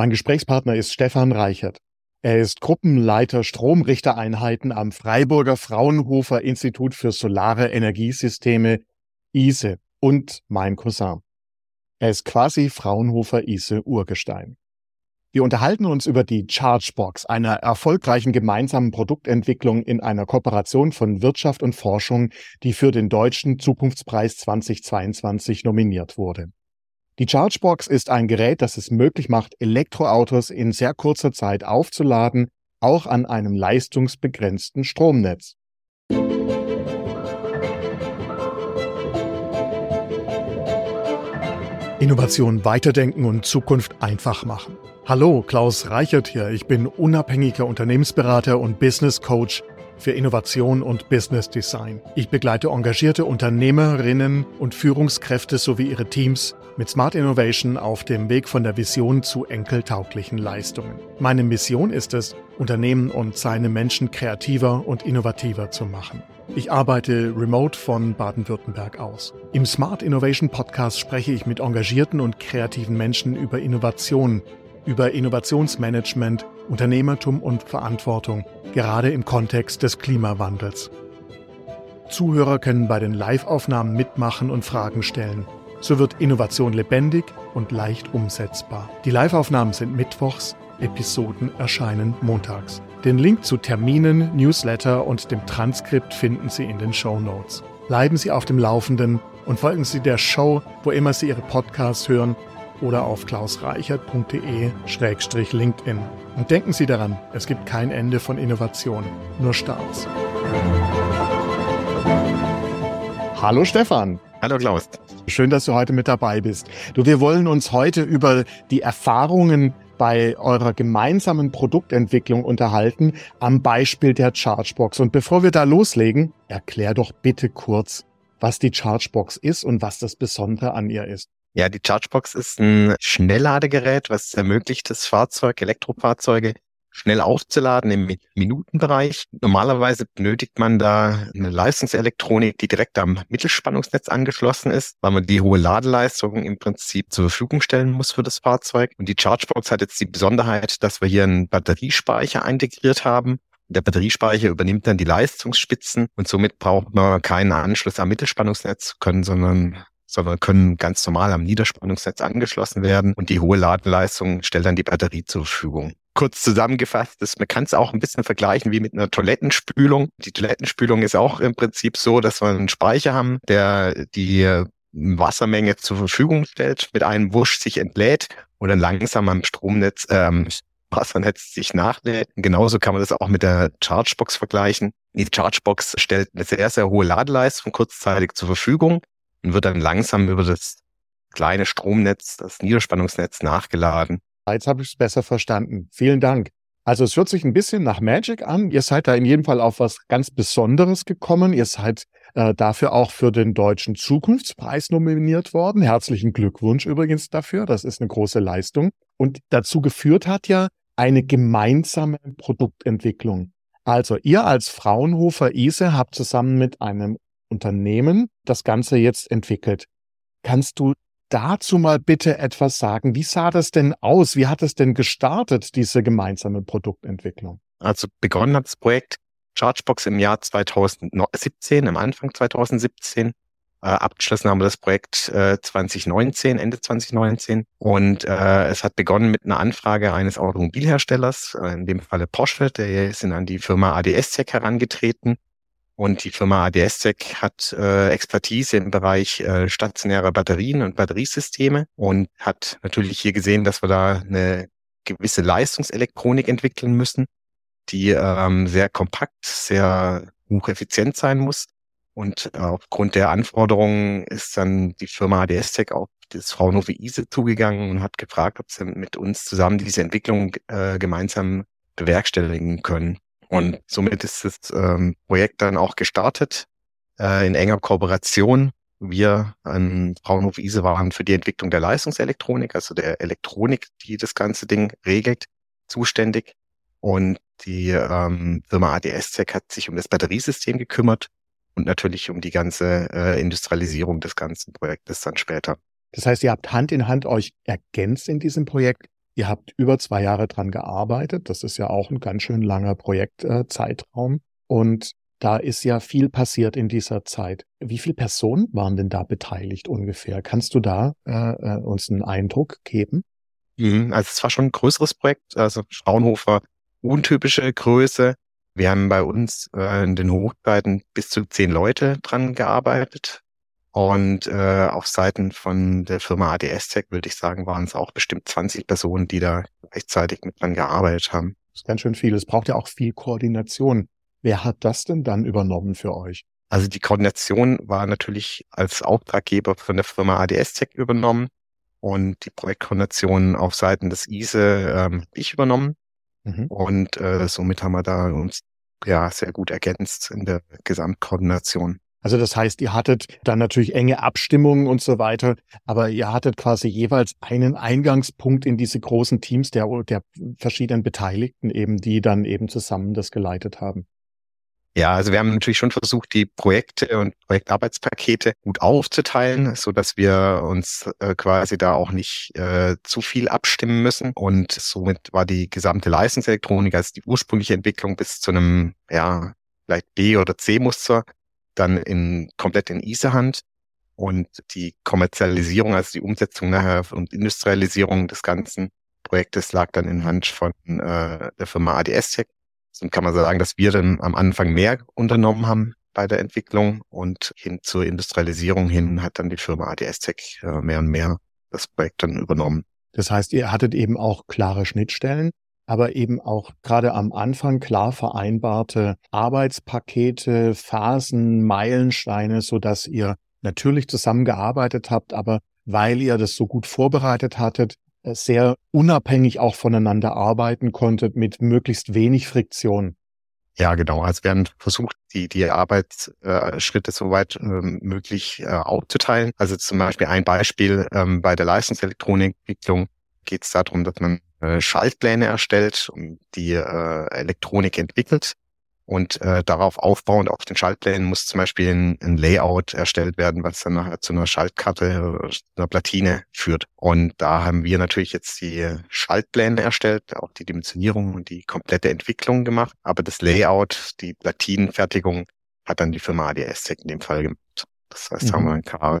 Mein Gesprächspartner ist Stefan Reichert. Er ist Gruppenleiter Stromrichtereinheiten am Freiburger Fraunhofer Institut für Solare Energiesysteme ISE und mein Cousin. Er ist quasi Fraunhofer ISE Urgestein. Wir unterhalten uns über die Chargebox, einer erfolgreichen gemeinsamen Produktentwicklung in einer Kooperation von Wirtschaft und Forschung, die für den Deutschen Zukunftspreis 2022 nominiert wurde. Die Chargebox ist ein Gerät, das es möglich macht, Elektroautos in sehr kurzer Zeit aufzuladen, auch an einem leistungsbegrenzten Stromnetz. Innovation weiterdenken und Zukunft einfach machen. Hallo, Klaus Reichert hier. Ich bin unabhängiger Unternehmensberater und Business Coach für Innovation und Business Design. Ich begleite engagierte Unternehmerinnen und Führungskräfte sowie ihre Teams mit Smart Innovation auf dem Weg von der Vision zu enkeltauglichen Leistungen. Meine Mission ist es, Unternehmen und seine Menschen kreativer und innovativer zu machen. Ich arbeite remote von Baden-Württemberg aus. Im Smart Innovation Podcast spreche ich mit engagierten und kreativen Menschen über Innovationen über Innovationsmanagement, Unternehmertum und Verantwortung, gerade im Kontext des Klimawandels. Zuhörer können bei den Live-Aufnahmen mitmachen und Fragen stellen. So wird Innovation lebendig und leicht umsetzbar. Die Live-Aufnahmen sind mittwochs, Episoden erscheinen montags. Den Link zu Terminen, Newsletter und dem Transkript finden Sie in den Show Notes. Bleiben Sie auf dem Laufenden und folgen Sie der Show, wo immer Sie Ihre Podcasts hören oder auf klausreichert.de-linkedin. Und denken Sie daran, es gibt kein Ende von Innovation, nur Starts. Hallo Stefan. Hallo Klaus. Schön, dass du heute mit dabei bist. Du, wir wollen uns heute über die Erfahrungen bei eurer gemeinsamen Produktentwicklung unterhalten am Beispiel der Chargebox. Und bevor wir da loslegen, erklär doch bitte kurz, was die Chargebox ist und was das Besondere an ihr ist. Ja, die Chargebox ist ein Schnellladegerät, was ermöglicht, das Fahrzeug, Elektrofahrzeuge schnell aufzuladen im Minutenbereich. Normalerweise benötigt man da eine Leistungselektronik, die direkt am Mittelspannungsnetz angeschlossen ist, weil man die hohe Ladeleistung im Prinzip zur Verfügung stellen muss für das Fahrzeug. Und die Chargebox hat jetzt die Besonderheit, dass wir hier einen Batteriespeicher integriert haben. Der Batteriespeicher übernimmt dann die Leistungsspitzen und somit braucht man keinen Anschluss am Mittelspannungsnetz können, sondern sondern können ganz normal am Niederspannungsnetz angeschlossen werden und die hohe Ladeleistung stellt dann die Batterie zur Verfügung. Kurz zusammengefasst, ist, man kann es auch ein bisschen vergleichen wie mit einer Toilettenspülung. Die Toilettenspülung ist auch im Prinzip so, dass wir einen Speicher haben, der die Wassermenge zur Verfügung stellt, mit einem Wusch sich entlädt und dann langsam am Stromnetz, ähm, Wassernetz sich nachlädt. genauso kann man das auch mit der Chargebox vergleichen. Die Chargebox stellt eine sehr, sehr hohe Ladeleistung kurzzeitig zur Verfügung und wird dann langsam über das kleine Stromnetz, das Niederspannungsnetz nachgeladen. Jetzt habe ich es besser verstanden. Vielen Dank. Also es hört sich ein bisschen nach Magic an. Ihr seid da in jedem Fall auf was ganz Besonderes gekommen. Ihr seid äh, dafür auch für den Deutschen Zukunftspreis nominiert worden. Herzlichen Glückwunsch übrigens dafür. Das ist eine große Leistung. Und dazu geführt hat ja eine gemeinsame Produktentwicklung. Also ihr als Fraunhofer ISE habt zusammen mit einem Unternehmen das Ganze jetzt entwickelt. Kannst du dazu mal bitte etwas sagen? Wie sah das denn aus? Wie hat es denn gestartet, diese gemeinsame Produktentwicklung? Also begonnen hat das Projekt Chargebox im Jahr 2017, am Anfang 2017. Äh, abgeschlossen haben wir das Projekt äh, 2019, Ende 2019. Und äh, es hat begonnen mit einer Anfrage eines Automobilherstellers, äh, in dem Falle Porsche, der ist an die Firma ADS-Tech herangetreten und die Firma ADS-Tech hat äh, Expertise im Bereich äh, stationärer Batterien und Batteriesysteme und hat natürlich hier gesehen, dass wir da eine gewisse Leistungselektronik entwickeln müssen, die ähm, sehr kompakt, sehr hocheffizient sein muss. Und aufgrund der Anforderungen ist dann die Firma ADS-Tech auf das Fraunhofer ISE zugegangen und hat gefragt, ob sie mit uns zusammen diese Entwicklung äh, gemeinsam bewerkstelligen können. Und somit ist das ähm, Projekt dann auch gestartet äh, in enger Kooperation. Wir an Fraunhofer ISE waren für die Entwicklung der Leistungselektronik, also der Elektronik, die das ganze Ding regelt, zuständig. Und die ähm, Firma ADS Tech hat sich um das Batteriesystem gekümmert und natürlich um die ganze äh, Industrialisierung des ganzen Projektes dann später. Das heißt, ihr habt Hand in Hand euch ergänzt in diesem Projekt. Ihr habt über zwei Jahre dran gearbeitet. Das ist ja auch ein ganz schön langer Projektzeitraum. Äh, und da ist ja viel passiert in dieser Zeit. Wie viele Personen waren denn da beteiligt ungefähr? Kannst du da äh, äh uns einen Eindruck geben? Mhm, also es war schon ein größeres Projekt. Also Fraunhofer, untypische Größe. Wir haben bei uns äh, in den Hochzeiten bis zu zehn Leute dran gearbeitet. Und äh, auf Seiten von der Firma ADS Tech würde ich sagen, waren es auch bestimmt 20 Personen, die da gleichzeitig mit dran gearbeitet haben. Das ist ganz schön viel. Es braucht ja auch viel Koordination. Wer hat das denn dann übernommen für euch? Also die Koordination war natürlich als Auftraggeber von der Firma ADS Tech übernommen und die Projektkoordination auf Seiten des ISE ähm, ich übernommen. Mhm. Und äh, somit haben wir da uns ja sehr gut ergänzt in der Gesamtkoordination. Also das heißt, ihr hattet dann natürlich enge Abstimmungen und so weiter, aber ihr hattet quasi jeweils einen Eingangspunkt in diese großen Teams der, der verschiedenen Beteiligten eben, die dann eben zusammen das geleitet haben. Ja, also wir haben natürlich schon versucht, die Projekte und Projektarbeitspakete gut aufzuteilen, so dass wir uns äh, quasi da auch nicht äh, zu viel abstimmen müssen. Und somit war die gesamte Leistungselektronik, also die ursprüngliche Entwicklung bis zu einem, ja, vielleicht B- oder C-Muster, dann in komplett in ISE-Hand. Und die Kommerzialisierung, also die Umsetzung nachher und Industrialisierung des ganzen Projektes lag dann in Hand von äh, der Firma ADS Tech. Dann kann man sagen, dass wir dann am Anfang mehr unternommen haben bei der Entwicklung und hin zur Industrialisierung hin hat dann die Firma ADS Tech äh, mehr und mehr das Projekt dann übernommen. Das heißt, ihr hattet eben auch klare Schnittstellen aber eben auch gerade am Anfang klar vereinbarte Arbeitspakete, Phasen, Meilensteine, so dass ihr natürlich zusammengearbeitet habt, aber weil ihr das so gut vorbereitet hattet, äh, sehr unabhängig auch voneinander arbeiten konntet mit möglichst wenig Friktion. Ja, genau. Also wir haben versucht, die, die Arbeitsschritte so weit ähm, möglich äh, aufzuteilen. Also zum Beispiel ein Beispiel ähm, bei der Leistungselektronikentwicklung geht es darum, dass man äh, Schaltpläne erstellt und die äh, Elektronik entwickelt. Und äh, darauf aufbauend auf den Schaltplänen muss zum Beispiel ein, ein Layout erstellt werden, was dann nachher zu einer Schaltkarte oder einer Platine führt. Und da haben wir natürlich jetzt die Schaltpläne erstellt, auch die Dimensionierung und die komplette Entwicklung gemacht. Aber das Layout, die Platinenfertigung hat dann die Firma ADS Tech in dem Fall gemacht. Das heißt, mhm. haben wir ein paar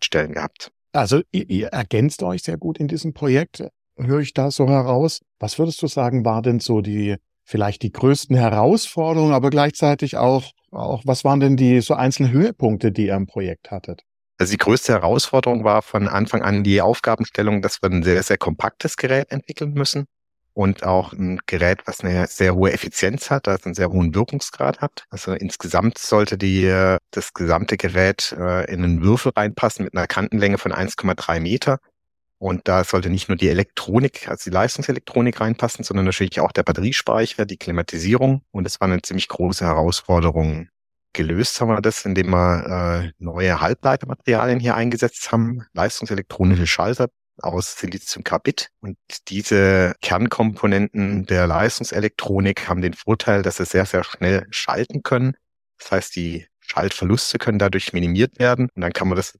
Stellen gehabt. Also ihr, ihr ergänzt euch sehr gut in diesem Projekt höre ich da so heraus. Was würdest du sagen, war denn so die, vielleicht die größten Herausforderungen, aber gleichzeitig auch, auch, was waren denn die so einzelnen Höhepunkte, die ihr im Projekt hattet? Also die größte Herausforderung war von Anfang an die Aufgabenstellung, dass wir ein sehr, sehr kompaktes Gerät entwickeln müssen und auch ein Gerät, was eine sehr hohe Effizienz hat, also einen sehr hohen Wirkungsgrad hat. Also insgesamt sollte die, das gesamte Gerät äh, in einen Würfel reinpassen mit einer Kantenlänge von 1,3 Meter und da sollte nicht nur die Elektronik, also die Leistungselektronik reinpassen, sondern natürlich auch der Batteriespeicher, die Klimatisierung. Und es war eine ziemlich große Herausforderung. Gelöst haben wir das, indem wir äh, neue Halbleitermaterialien hier eingesetzt haben, leistungselektronische Schalter aus Siliziumkarbid. Und diese Kernkomponenten der Leistungselektronik haben den Vorteil, dass sie sehr, sehr schnell schalten können. Das heißt, die Schaltverluste können dadurch minimiert werden. Und dann kann man das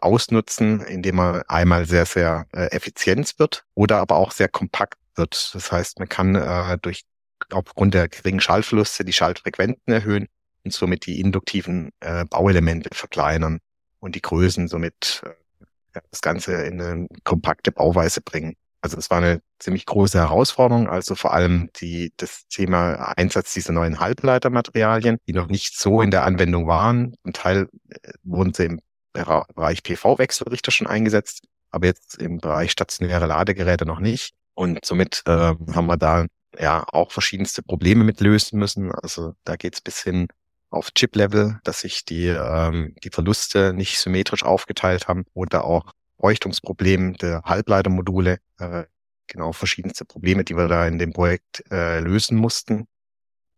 ausnutzen, indem man einmal sehr, sehr äh, effizient wird oder aber auch sehr kompakt wird. Das heißt, man kann äh, durch aufgrund der geringen Schallverluste die Schaltfrequenzen erhöhen und somit die induktiven äh, Bauelemente verkleinern und die Größen somit äh, das Ganze in eine kompakte Bauweise bringen. Also es war eine ziemlich große Herausforderung, also vor allem die, das Thema Einsatz dieser neuen Halbleitermaterialien, die noch nicht so in der Anwendung waren. Zum Teil äh, wurden sie im Bereich PV-Wechselrichter schon eingesetzt, aber jetzt im Bereich stationäre Ladegeräte noch nicht. Und somit äh, haben wir da ja auch verschiedenste Probleme mit lösen müssen. Also da geht's bis hin auf Chip-Level, dass sich die, ähm, die Verluste nicht symmetrisch aufgeteilt haben oder auch Leuchtungsprobleme der Halbleitermodule. Äh, genau, verschiedenste Probleme, die wir da in dem Projekt äh, lösen mussten.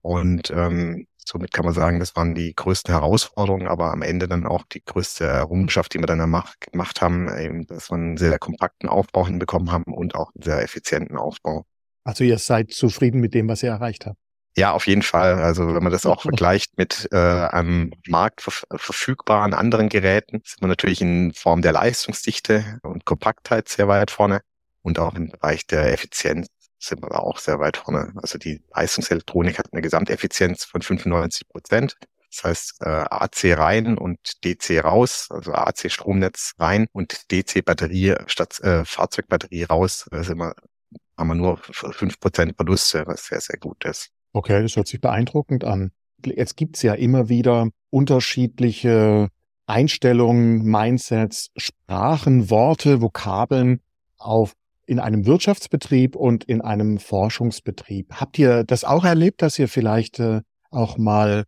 Und ähm, Somit kann man sagen, das waren die größten Herausforderungen, aber am Ende dann auch die größte Errungenschaft, die wir dann gemacht haben, eben, dass wir einen sehr kompakten Aufbau hinbekommen haben und auch einen sehr effizienten Aufbau. Also ihr seid zufrieden mit dem, was ihr erreicht habt? Ja, auf jeden Fall. Also wenn man das auch vergleicht mit äh, einem Markt verfügbaren anderen Geräten, sind wir natürlich in Form der Leistungsdichte und Kompaktheit sehr weit vorne. Und auch im Bereich der Effizienz sind wir auch sehr weit vorne. Also die Leistungselektronik hat eine Gesamteffizienz von 95 Prozent. Das heißt äh, AC rein und DC raus, also AC Stromnetz rein und DC Batterie statt äh, Fahrzeugbatterie raus. Da sind wir, haben wir nur fünf Prozent Verluste, was sehr, sehr gut ist. Okay, das hört sich beeindruckend an. Jetzt gibt's ja immer wieder unterschiedliche Einstellungen, Mindsets, Sprachen, Worte, Vokabeln auf in einem Wirtschaftsbetrieb und in einem Forschungsbetrieb. Habt ihr das auch erlebt, dass ihr vielleicht äh, auch mal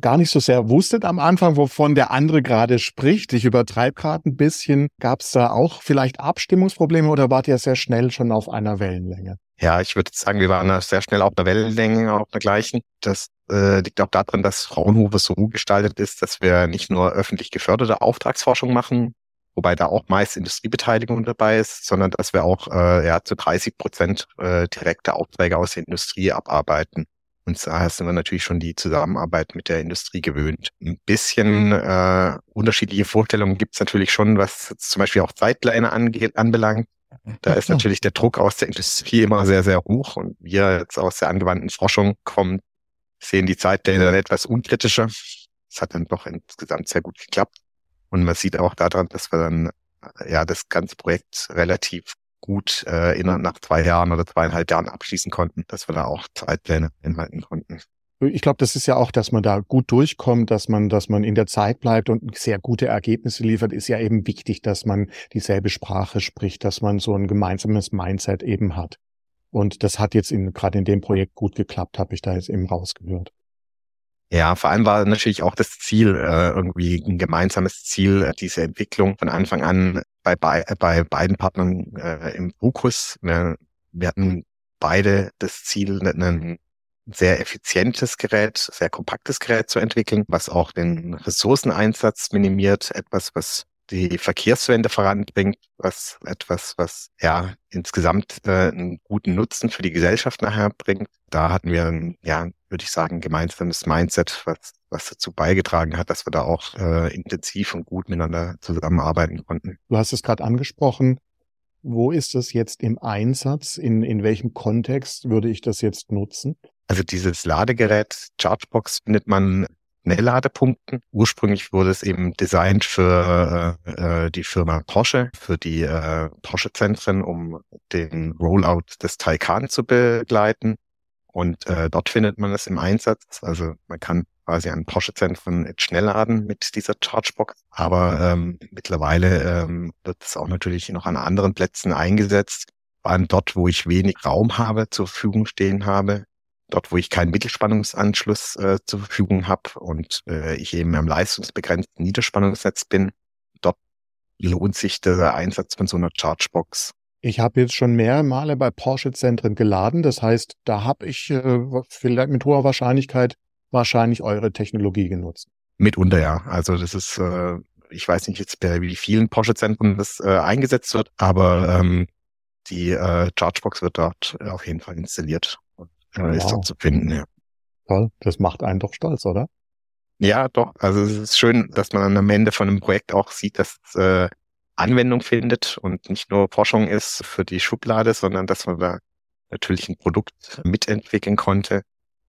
gar nicht so sehr wusstet am Anfang, wovon der andere gerade spricht? Ich übertreibe gerade ein bisschen. Gab es da auch vielleicht Abstimmungsprobleme oder wart ihr sehr schnell schon auf einer Wellenlänge? Ja, ich würde sagen, wir waren sehr schnell auf einer Wellenlänge, auf der gleichen. Das äh, liegt auch daran, dass Fraunhofer so gestaltet ist, dass wir nicht nur öffentlich geförderte Auftragsforschung machen, wobei da auch meist Industriebeteiligung dabei ist, sondern dass wir auch äh, ja, zu 30 Prozent äh, direkte Aufträge aus der Industrie abarbeiten. Und daher sind wir natürlich schon die Zusammenarbeit mit der Industrie gewöhnt. Ein bisschen äh, unterschiedliche Vorstellungen gibt es natürlich schon, was zum Beispiel auch angeht, anbelangt. Da ist natürlich der Druck aus der Industrie immer sehr, sehr hoch. Und wir jetzt aus der angewandten Forschung kommen, sehen die Zeitpläne dann etwas unkritischer. Es hat dann doch insgesamt sehr gut geklappt. Und man sieht auch daran, dass wir dann äh, ja das ganze Projekt relativ gut äh, innerhalb nach zwei Jahren oder zweieinhalb Jahren abschließen konnten, dass wir da auch Zeitpläne inhalten konnten. Ich glaube, das ist ja auch, dass man da gut durchkommt, dass man, dass man in der Zeit bleibt und sehr gute Ergebnisse liefert, ist ja eben wichtig, dass man dieselbe Sprache spricht, dass man so ein gemeinsames Mindset eben hat. Und das hat jetzt in, gerade in dem Projekt gut geklappt, habe ich da jetzt eben rausgehört. Ja, vor allem war natürlich auch das Ziel, äh, irgendwie ein gemeinsames Ziel, äh, diese Entwicklung von Anfang an bei, bei, bei beiden Partnern äh, im Fokus. Wir, wir hatten beide das Ziel, ein sehr effizientes Gerät, sehr kompaktes Gerät zu entwickeln, was auch den Ressourceneinsatz minimiert, etwas, was die Verkehrswende voranbringt, was etwas, was ja insgesamt äh, einen guten Nutzen für die Gesellschaft nachher bringt. Da hatten wir ja, würde ich sagen, gemeinsames Mindset, was, was dazu beigetragen hat, dass wir da auch äh, intensiv und gut miteinander zusammenarbeiten konnten. Du hast es gerade angesprochen. Wo ist das jetzt im Einsatz? In, in welchem Kontext würde ich das jetzt nutzen? Also dieses Ladegerät Chargebox findet man Schnellladepunkten. Ursprünglich wurde es eben designt für äh, äh, die Firma Porsche, für die äh, Porsche-Zentren, um den Rollout des Taycan zu begleiten. Und äh, dort findet man es im Einsatz. Also man kann quasi an Porsche-Zentren jetzt schnell laden mit dieser Chargebox. Aber ähm, mittlerweile ähm, wird es auch natürlich noch an anderen Plätzen eingesetzt. Vor allem dort, wo ich wenig Raum habe, zur Verfügung stehen habe, dort, wo ich keinen Mittelspannungsanschluss äh, zur Verfügung habe und äh, ich eben am leistungsbegrenzten Niederspannungsnetz bin, dort lohnt sich der Einsatz von so einer Chargebox. Ich habe jetzt schon mehrere Male bei Porsche-Zentren geladen. Das heißt, da habe ich äh, vielleicht mit hoher Wahrscheinlichkeit wahrscheinlich eure Technologie genutzt. Mitunter ja. Also das ist, äh, ich weiß nicht jetzt bei wie vielen Porsche-Zentren das äh, eingesetzt wird, aber ähm, die äh, Chargebox wird dort auf jeden Fall installiert wow. ist dort zu finden, ja. Toll, das macht einen doch stolz, oder? Ja, doch. Also es ist schön, dass man am Ende von einem Projekt auch sieht, dass äh, Anwendung findet und nicht nur Forschung ist für die Schublade, sondern dass man da natürlich ein Produkt mitentwickeln konnte,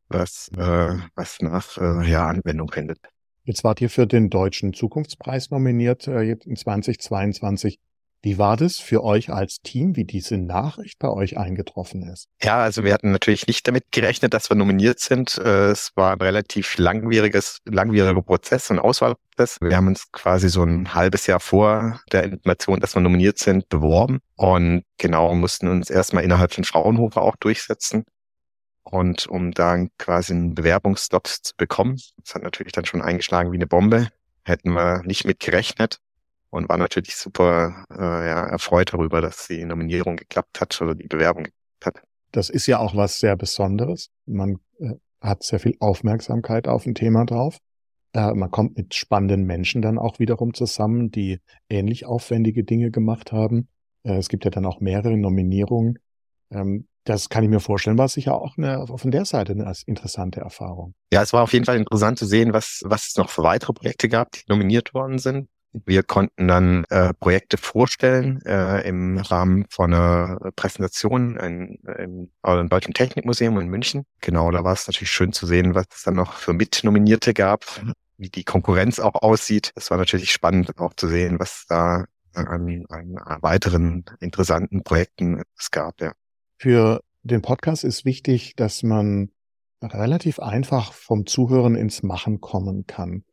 was, äh, was nach äh, ja, Anwendung findet. Jetzt wart ihr für den Deutschen Zukunftspreis nominiert, äh, jetzt in 2022. Wie war das für euch als Team, wie diese Nachricht bei euch eingetroffen ist? Ja, also wir hatten natürlich nicht damit gerechnet, dass wir nominiert sind. Äh, es war ein relativ langwieriges, langwieriger Prozess, ein Auswahlprozess. Wir haben uns quasi so ein halbes Jahr vor der Information, dass wir nominiert sind, beworben und genau mussten uns erstmal innerhalb von Fraunhofer auch durchsetzen. Und um dann quasi einen Bewerbungsslot zu bekommen, das hat natürlich dann schon eingeschlagen wie eine Bombe, hätten wir nicht mit gerechnet und war natürlich super äh, ja, erfreut darüber, dass die Nominierung geklappt hat oder die Bewerbung geklappt hat. Das ist ja auch was sehr Besonderes. Man äh, hat sehr viel Aufmerksamkeit auf ein Thema drauf. Äh, man kommt mit spannenden Menschen dann auch wiederum zusammen, die ähnlich aufwendige Dinge gemacht haben. Äh, es gibt ja dann auch mehrere Nominierungen. Ähm, das kann ich mir vorstellen, war sicher auch eine, von der Seite eine interessante Erfahrung. Ja, es war auf jeden Fall interessant zu sehen, was, was es noch für weitere Projekte gab, die nominiert worden sind Wir konnten dann äh, Projekte vorstellen äh, im Rahmen von einer Präsentation in, im Deutschen Technikmuseum in München. Genau, da war es natürlich schön zu sehen, was es dann noch für Mitnominierte gab, wie die Konkurrenz auch aussieht. Es war natürlich spannend auch zu sehen, was da an, an weiteren interessanten Projekten es gab. Ja. Für den Podcast ist wichtig, dass man relativ einfach vom Zuhören ins Machen kommen kann.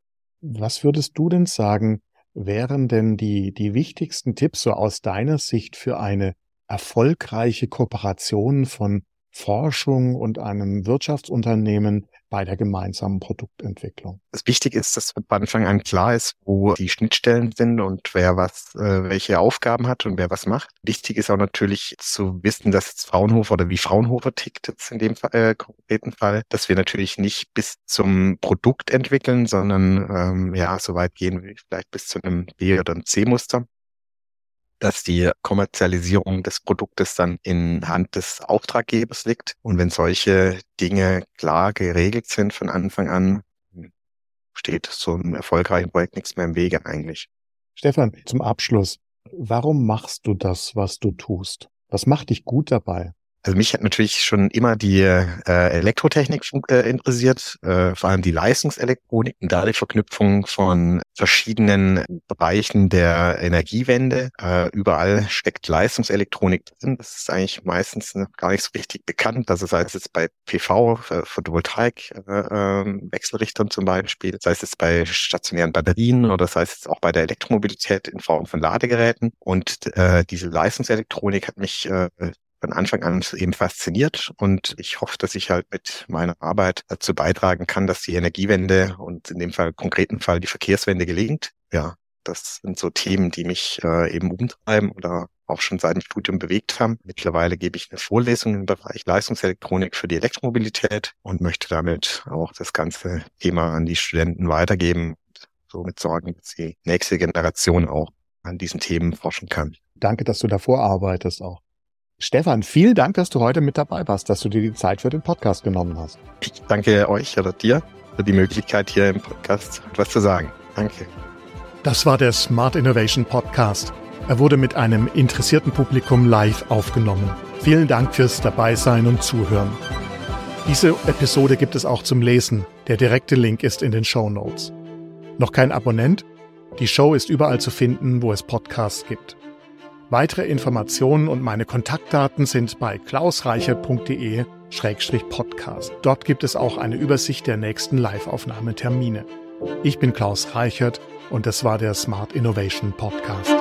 Was würdest du denn sagen, wären denn die, die wichtigsten Tipps so aus deiner Sicht für eine erfolgreiche Kooperation von Forschung und einem Wirtschaftsunternehmen bei der gemeinsamen Produktentwicklung. Das Wichtige ist, dass von Anfang an klar ist, wo die Schnittstellen sind und wer was, äh, welche Aufgaben hat und wer was macht. Wichtig ist auch natürlich zu wissen, dass jetzt Fraunhofer oder wie Fraunhofer tickt jetzt in dem äh, konkreten Fall, dass wir natürlich nicht bis zum Produkt entwickeln, sondern ähm, ja, so weit gehen wir vielleicht bis zu einem B- oder einem C-Muster dass die Kommerzialisierung des Produktes dann in Hand des Auftraggebers liegt. Und wenn solche Dinge klar geregelt sind von Anfang an, steht so einem erfolgreichen Projekt nichts mehr im Wege eigentlich. Stefan, zum Abschluss, warum machst du das, was du tust? Was macht dich gut dabei? Also mich hat natürlich schon immer die äh, Elektrotechnik äh, interessiert, äh, vor allem die Leistungselektronik und da die Verknüpfung von verschiedenen Bereichen der Energiewende. Äh, überall steckt Leistungselektronik drin. Das ist eigentlich meistens noch gar nicht so richtig bekannt. Also sei es jetzt bei PV, äh, Photovoltaik, äh, äh, Wechselrichtern zum Beispiel, sei es jetzt bei stationären Batterien oder sei es jetzt auch bei der Elektromobilität in Form von Ladegeräten. Und äh, diese Leistungselektronik hat mich äh, von Anfang an eben fasziniert und ich hoffe, dass ich halt mit meiner Arbeit dazu beitragen kann, dass die Energiewende und in dem Fall konkreten Fall die Verkehrswende gelingt. Ja, das sind so Themen, die mich äh, eben umtreiben oder auch schon seit dem Studium bewegt haben. Mittlerweile gebe ich eine Vorlesung im Bereich Leistungselektronik für die Elektromobilität und möchte damit auch das ganze Thema an die Studenten weitergeben und somit sorgen, dass die nächste Generation auch an diesen Themen forschen kann. Danke, dass du davor arbeitest auch. Stefan, vielen Dank, dass du heute mit dabei warst, dass du dir die Zeit für den Podcast genommen hast. Ich danke euch oder dir für die Möglichkeit, hier im Podcast etwas zu sagen. Danke. Das war der Smart Innovation Podcast. Er wurde mit einem interessierten Publikum live aufgenommen. Vielen Dank fürs Dabeisein und Zuhören. Diese Episode gibt es auch zum Lesen. Der direkte Link ist in den Show Notes. Noch kein Abonnent? Die Show ist überall zu finden, wo es Podcasts gibt. Weitere Informationen und meine Kontaktdaten sind bei klausreichert.de-podcast. Dort gibt es auch eine Übersicht der nächsten Live-Aufnahmetermine. Ich bin Klaus Reichert und das war der Smart Innovation Podcast.